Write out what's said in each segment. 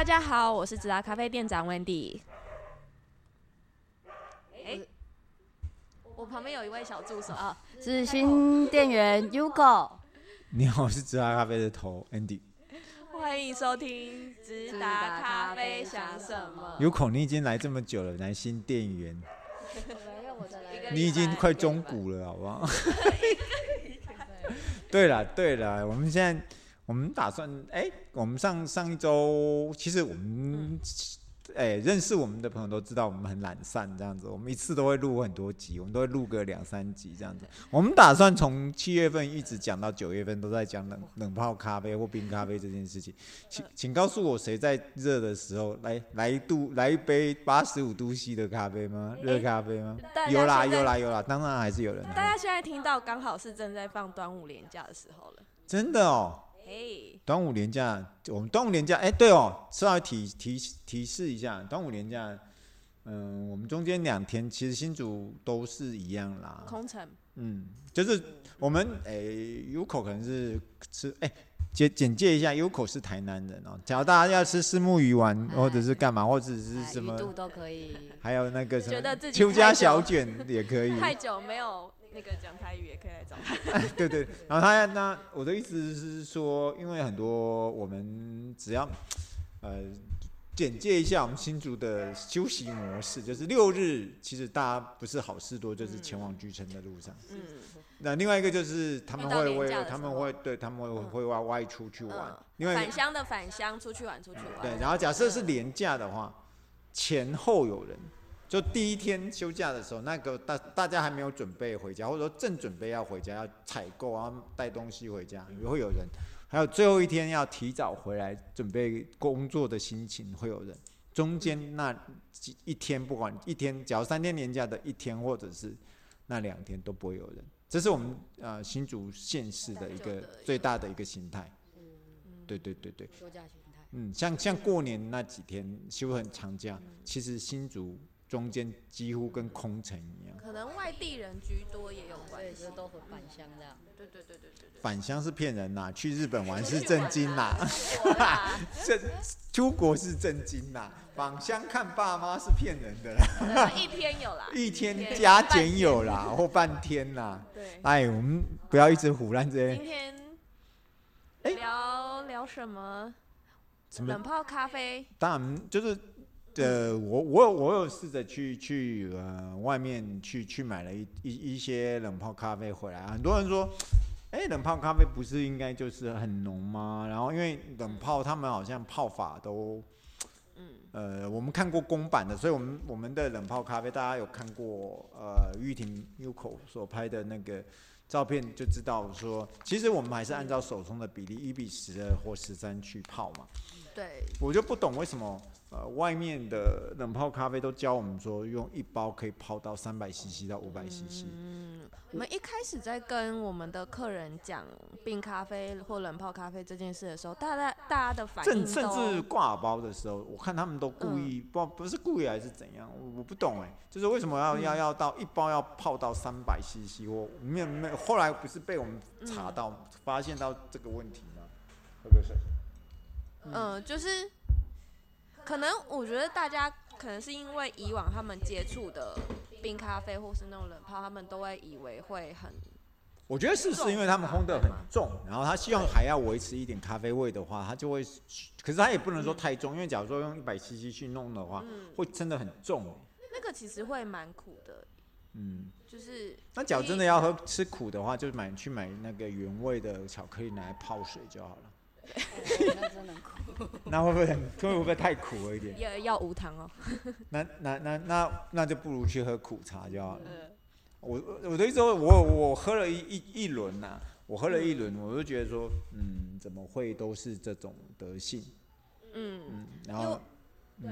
大家好，我是直达咖啡店长 Wendy。哎，我旁边有一位小助手啊，是新店员 Yuko。你好，我是直达咖啡的头 Andy。欢迎收听直达咖啡想什么？Yuko，你已经来这么久了，来新店员。你已经快中古了，好不好？对了对了，我们现在我们打算，哎、欸，我们上上一周，其实我们。嗯哎，认识我们的朋友都知道我们很懒散这样子，我们一次都会录很多集，我们都会录个两三集这样子。我们打算从七月份一直讲到九月份，都在讲冷冷泡咖啡或冰咖啡这件事情。请请告诉我，谁在热的时候来来一度来一杯八十五度 C 的咖啡吗？热咖啡吗？有啦有啦有啦，当然还是有人。大家现在听到刚好是正在放端午连假的时候了。真的哦。Hey. 端午连假，我们端午连假，哎、欸，对哦，稍微提提提示一下，端午连假，嗯，我们中间两天其实新竹都是一样啦，空城，嗯，就是我们哎，Yuko 可能是吃，哎、欸，简简介一下，Yuko 是台南人哦，假如大家要吃虱目鱼丸，或者是干嘛，或者是什么，都可以，还有那个什么邱家小卷也可以，太久没有。那个讲台语也可以来找他。对对，然后他那我的意思是说，因为很多我们只要呃简介一下我们新竹的休息模式，就是六日其实大家不是好事多，就是前往居城的路上。嗯。那另外一个就是他们会为他们会对他们会会外外出去玩。因为返乡的返乡出去玩出去玩。对，然后假设是廉价的话，前后有人。就第一天休假的时候，那个大大家还没有准备回家，或者说正准备要回家要采购，啊带东西回家，也会有人。还有最后一天要提早回来准备工作的心情会有人。中间那几一天，不管一天，只要三天年假的一天，或者是那两天都不会有人。这是我们呃新竹县市的一个最大的一个形态。对对对对。嗯，像像过年那几天休很长假，其实新竹。中间几乎跟空城一样，可能外地人居多也有关系，都很返乡这样。对对对对对，返乡是骗人呐，去日本玩是正经呐，这 出国是正经呐，返乡看爸妈是骗人的啦。一天有啦，一天加减有啦，或半天啦。对，哎，我们不要一直胡乱这些。今天聊聊什么？冷泡咖啡。当然就是。呃，我我有我有试着去去呃外面去去买了一一一些冷泡咖啡回来，很多人说，哎，冷泡咖啡不是应该就是很浓吗？然后因为冷泡他们好像泡法都，呃，我们看过公版的，所以我们我们的冷泡咖啡大家有看过呃玉婷 Yuko 所拍的那个照片就知道说，其实我们还是按照手冲的比例一比十二或十三去泡嘛。对，我就不懂为什么。呃，外面的冷泡咖啡都教我们说，用一包可以泡到三百 CC 到五百 CC。嗯，我们一开始在跟我们的客人讲冰咖啡或冷泡咖啡这件事的时候，大家大家的反应甚至挂包的时候，我看他们都故意，不、嗯、不是故意还是怎样，我我不懂哎，就是为什么要、嗯、要要到一包要泡到三百 CC？我没有没有，后来不是被我们查到、嗯、发现到这个问题吗？喝个水。嗯，呃、就是。可能我觉得大家可能是因为以往他们接触的冰咖啡或是那种冷泡，他们都会以为会很。我觉得是不是因为他们烘得很重，然后他希望还要维持一点咖啡味的话，他就会，可是他也不能说太重，因为假如说用一百 CC 去弄的话，会真的很重。那个其实会蛮苦的。嗯，就是。那假如真的要喝吃苦的话，就买去买那个原味的巧克力拿来泡水就好了。那真的苦，那会不会很，会不会太苦了一点？要要无糖哦。那那那那那就不如去喝苦茶就好了。我我的意思说，我我喝了一一一轮呐，我喝了一轮，我就觉得说，嗯，怎么会都是这种德性？嗯嗯，然后，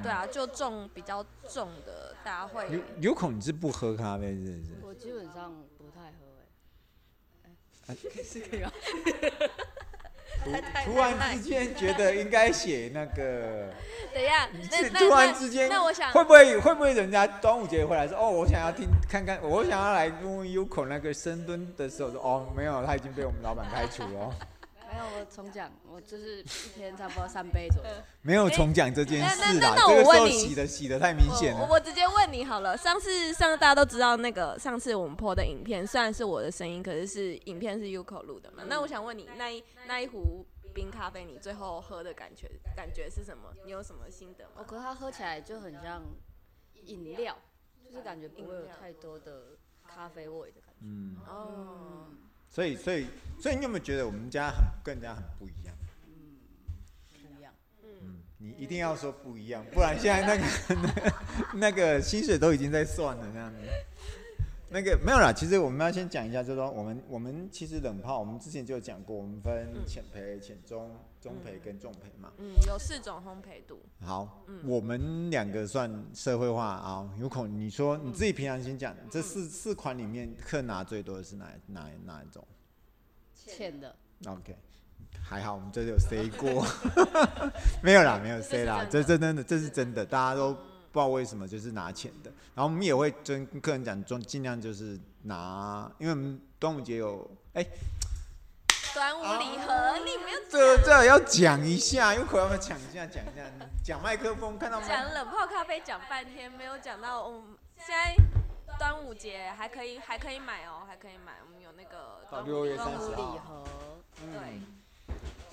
对啊，就重比较重的，大家会有有可能你是不喝咖啡，是不是？我基本上不太喝，哎，是可以啊。突然之间觉得应该写那个，等一下，突然之间，那我想会不会会不会人家端午节回来说，哦，我想要听看看，我想要来问问 Yuko 那个深蹲的时候说，哦，没有，他已经被我们老板开除了。有我重讲，我就是一天差不多三杯左右。没有重讲这件事啦，那我问你，洗的洗的太明显了。我我直接问你好了，上次上次大家都知道那个上次我们 po 的影片，虽然是我的声音，可是是影片是 Yuko 录的嘛？那我想问你，那一那一壶冰咖啡，你最后喝的感觉感觉是什么？你有什么心得吗？我觉得它喝起来就很像饮料，就是感觉不会有太多的咖啡味的感觉。嗯哦。所以，所以，所以你有没有觉得我们家很跟人家很不一样？嗯，不一样。嗯，你一定要说不一样，不然现在那个那 那个薪水都已经在算了这样子。那个没有啦，其实我们要先讲一下，就是说我们我们其实冷泡，我们之前就有讲过，我们分浅培、浅中、中培跟重培嘛。嗯，有四种烘焙度。好，嗯、我们两个算社会化啊。有可能你说你自己平常先讲，嗯、这四四款里面客拿最多的是哪哪哪一种？浅的。OK，还好我们这里有 say 过，没有啦，没有 say 啦，这这真的这是真的，大家都。不知道为什么就是拿钱的，然后我们也会跟客人讲，尽尽量就是拿，因为我们端午节有哎，欸、端午礼盒，啊、你没有这这要讲一下，有可能要抢一下，讲一下，讲麦克风，看到吗？讲冷泡咖啡讲半天，没有讲到我们现在端午节还可以还可以买哦，还可以买，我们有那个端午礼盒，对，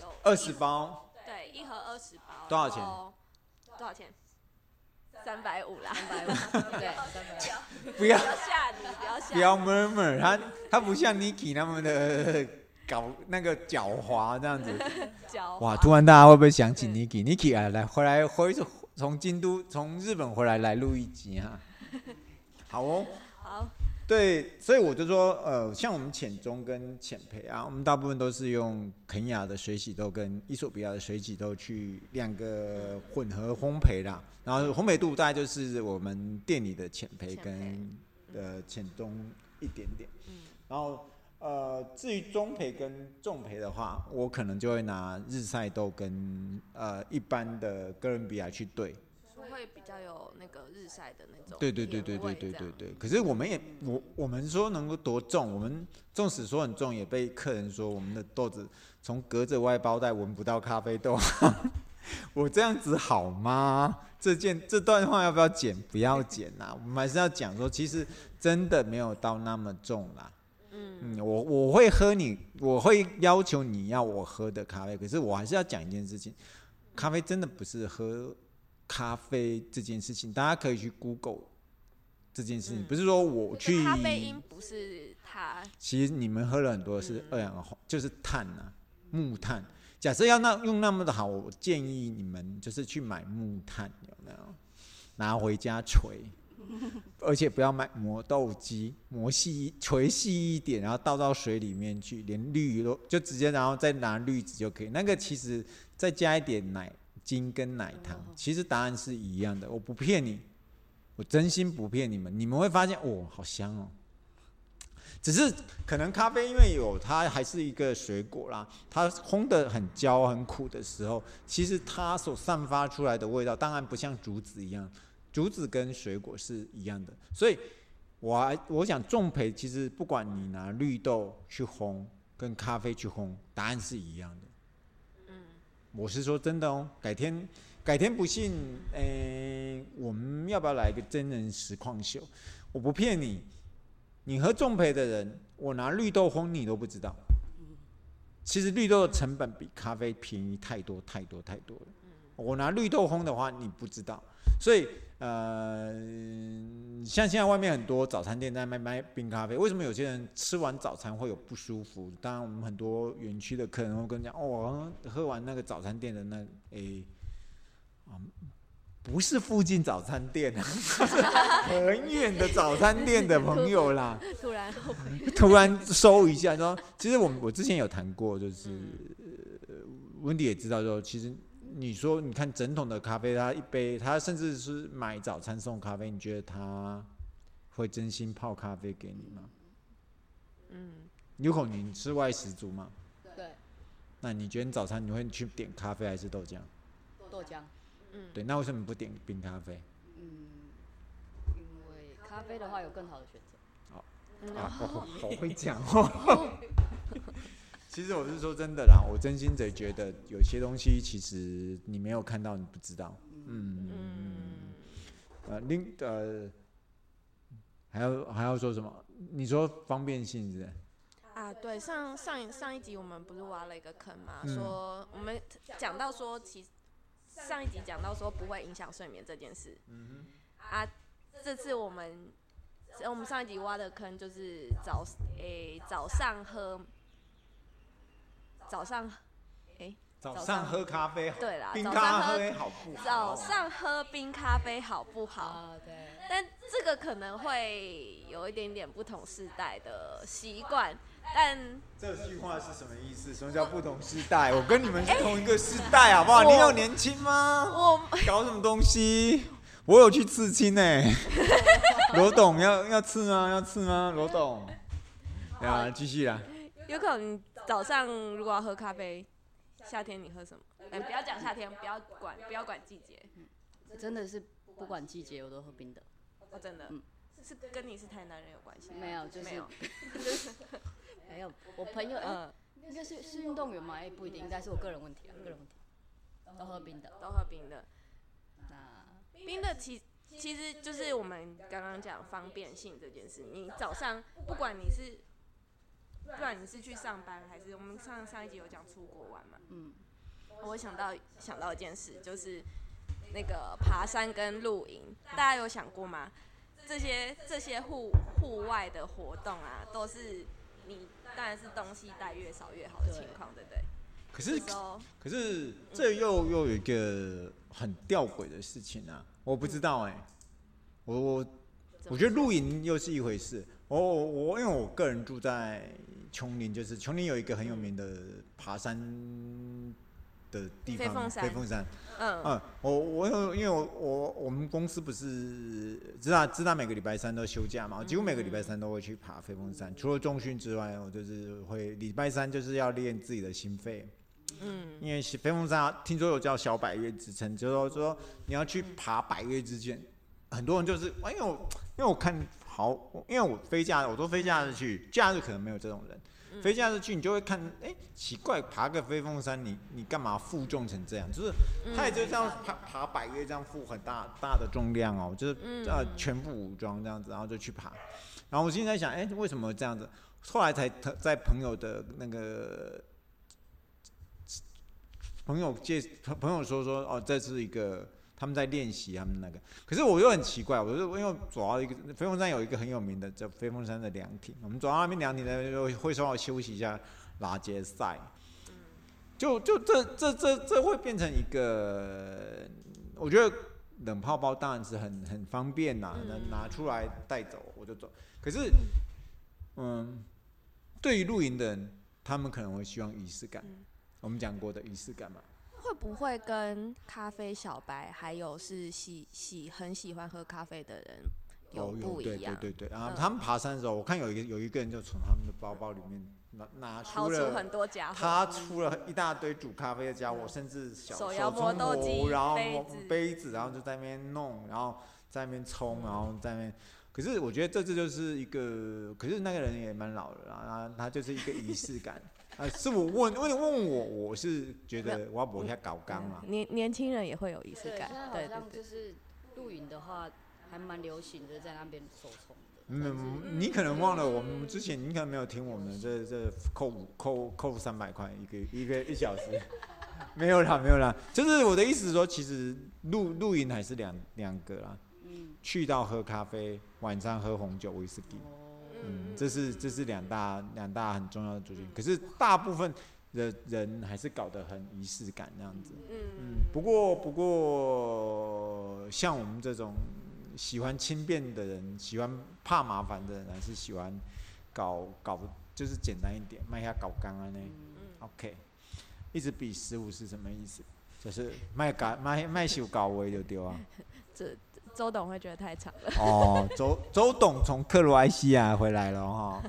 有二十包，对，一盒二十包，多少钱？多少钱？三百五啦，三百五，对，不要吓你，不要吓，不要 murmur，他他不像 Niki 那么的搞那个狡猾这样子。哇，突然大家会不会想起 Niki？Niki 啊，来回来回从京都从日本回来来录一集哈。好哦。好。对，所以我就说，呃，像我们浅中跟浅焙啊，我们大部分都是用肯雅的水洗豆跟伊索比亚的水洗豆去两个混合烘焙啦。然后烘焙度大概就是我们店里的浅培跟呃浅中一点点。然后呃，至于中培跟重培的话，我可能就会拿日晒豆跟呃一般的哥伦比亚去兑。会比较有那个日晒的那种。对对对对对对对对。可是我们也我我们说能够多重，我们纵使说很重，也被客人说我们的豆子从隔着外包袋闻不到咖啡豆。我这样子好吗？这件这段话要不要剪？不要剪啦，我们还是要讲说，其实真的没有到那么重啦。嗯嗯，我我会喝你，我会要求你要我喝的咖啡，可是我还是要讲一件事情，咖啡真的不是喝。咖啡这件事情，大家可以去 Google 这件事情，嗯、不是说我去。咖啡因不是它。其实你们喝了很多是二氧化，就是碳呐、啊，木炭。假设要那用那么的好，我建议你们就是去买木炭，有没有？拿回家锤，而且不要买磨豆机，磨细锤细一点，然后倒到水里面去，连滤都就直接，然后再拿滤纸就可以。那个其实再加一点奶。精跟奶糖，其实答案是一样的。我不骗你，我真心不骗你们。你们会发现，哦，好香哦。只是可能咖啡因为有它还是一个水果啦，它烘的很焦很苦的时候，其实它所散发出来的味道，当然不像竹子一样，竹子跟水果是一样的。所以我还我想重培，其实不管你拿绿豆去烘，跟咖啡去烘，答案是一样的。我是说真的哦，改天改天不信，诶、欸，我们要不要来一个真人实况秀？我不骗你，你喝重焙的人，我拿绿豆烘你都不知道。其实绿豆的成本比咖啡便宜太多太多太多了。我拿绿豆烘的话，你不知道。所以呃，像现在外面很多早餐店在卖卖冰咖啡，为什么有些人吃完早餐会有不舒服？当然，我们很多园区的客人会跟你讲，哦，喝完那个早餐店的那诶、欸，啊，不是附近早餐店，啊 很远的早餐店的朋友啦。突然突然收一下说，其实我我之前有谈过，就是温迪也知道说，其实。你说，你看整桶的咖啡，他一杯，他甚至是买早餐送咖啡，你觉得他会真心泡咖啡给你吗？嗯，有可能你吃外食族吗？对。那你觉得你早餐你会去点咖啡还是豆浆？豆浆。嗯。对，那为什么不点冰咖啡？嗯，因为咖啡的话有更好的选择。好，啊，好会 讲哦。其实我是说真的啦，我真心的觉得有些东西其实你没有看到，你不知道。嗯嗯。呃，另呃，还要还要说什么？你说方便性是，是？啊，对，上上一上一集我们不是挖了一个坑嘛？嗯、说我们讲到说，其实上一集讲到说不会影响睡眠这件事。嗯哼。啊，这次我们我们上一集挖的坑就是早诶、欸、早上喝早上诶。欸早上喝咖啡，对啦，冰咖啡好不好？早上喝冰咖啡好不好？对。但这个可能会有一点点不同时代的习惯，但这句话是什么意思？什么叫不同时代？我跟你们是同一个时代，好不好？你有年轻吗？我搞什么东西？我有去刺青呢。罗董要要刺吗？要刺吗？罗董，啊，继续啊。有可能早上如果要喝咖啡。夏天你喝什么？哎、欸，不要讲夏天，不要管，不要管季节。嗯，真的是不管季节我都喝冰的。哦，真的。嗯，是跟你是台南人有关系？没有，就是没有。没有，我朋友，嗯，应该是是运动员吗？哎，不一定，应该是我个人问题啊，个人问题。都喝冰的，都喝冰的。那冰的其其实就是我们刚刚讲方便性这件事。你早上不管你是。不管你是去上班，还是我们上上一集有讲出国玩嘛？嗯，我想到想到一件事，就是那个爬山跟露营，大家有想过吗？这些这些户户外的活动啊，都是你当然是东西带越少越好的情况，对不对？可是可是这又又有一个很吊诡的事情啊，我不知道哎、欸，我我我觉得露营又是一回事，我我我因为我个人住在。琼林就是琼林有一个很有名的爬山的地方，飞凤山。嗯嗯，我我有因为我我我们公司不是知道知道每个礼拜三都休假嘛，我几乎每个礼拜三都会去爬飞凤山。除了重训之外，我就是会礼拜三就是要练自己的心肺。嗯，因为飞凤山听说有叫小百岳之称，就是说，说你要去爬百岳之间，很多人就是因为我因为我看。好，因为我飞假，我都飞假日去，假日可能没有这种人。嗯、飞假日去，你就会看，哎、欸，奇怪，爬个飞凤山，你你干嘛负重成这样？就是他也就这样爬爬百岳，这样负很大大的重量哦，就是呃全副武装这样子，然后就去爬。然后我现在想，哎、欸，为什么这样子？后来才在朋友的那个朋友介朋友说说，哦，这是一个。他们在练习他们那个，可是我又很奇怪，我就因为走到一个飞凤山有一个很有名的叫飞凤山的凉亭，我们走到那边凉亭呢，就会稍微休息一下，拉杰赛，就就这这这这会变成一个，我觉得冷泡包当然是很很方便呐，能拿出来带走我就走，可是嗯，对于露营的人，他们可能会希望仪式感，我们讲过的仪式感嘛。会不会跟咖啡小白，还有是喜喜很喜欢喝咖啡的人有不一样？哦、对对对对。然后他们爬山的时候，我看有一个有一个人就从他们的包包里面拿拿出了出很多家伙，他出了一大堆煮咖啡的家伙，甚至小手摇磨豆机，然后杯子，然后就在那边弄，然后在那边冲，然后在那边。可是我觉得这这就是一个，可是那个人也蛮老的啦，然后他就是一个仪式感。啊，是我问问问我，我是觉得我要补一下搞纲嘛。年年轻人也会有仪式感，对对对。就是露营的话，还蛮流行的，在那边。嗯，你可能忘了我们之前，你可能没有听我们这这扣五扣扣三百块一个一个一小时。没有啦，没有啦，就是我的意思是说，其实露露营还是两两个啦。嗯。去到喝咖啡，晚上喝红酒威士忌。嗯，这是这是两大两大很重要的族群，可是大部分的人还是搞得很仪式感那样子。嗯，不过不过像我们这种喜欢轻便的人，喜欢怕麻烦的人，还是喜欢搞搞就是简单一点，卖下搞干啊呢。OK，一直比十五是什么意思？就是卖搞卖卖修搞位就丢啊。这。周董会觉得太长了。哦，周周董从克罗埃西亚回来了哈。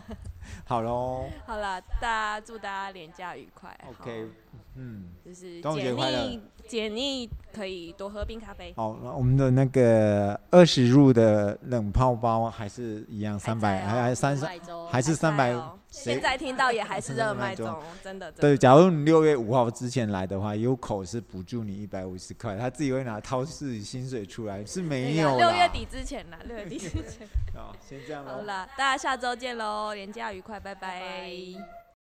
好喽。好了，大家祝大家连假愉快。OK，嗯，就是解腻解腻可以多喝冰咖啡。好，那我们的那个二十入的冷泡包还是一样三百，还还三十，还是三百。现在听到也还是热卖中，真的。对，假如你六月五号之前来的话，UCO 是补助你一百五十块，他自己会拿掏自己薪水出来，是没有。六月底之前啦，六月底之前。好，先这样了。好了，大家下周见喽，连假愉快，拜拜。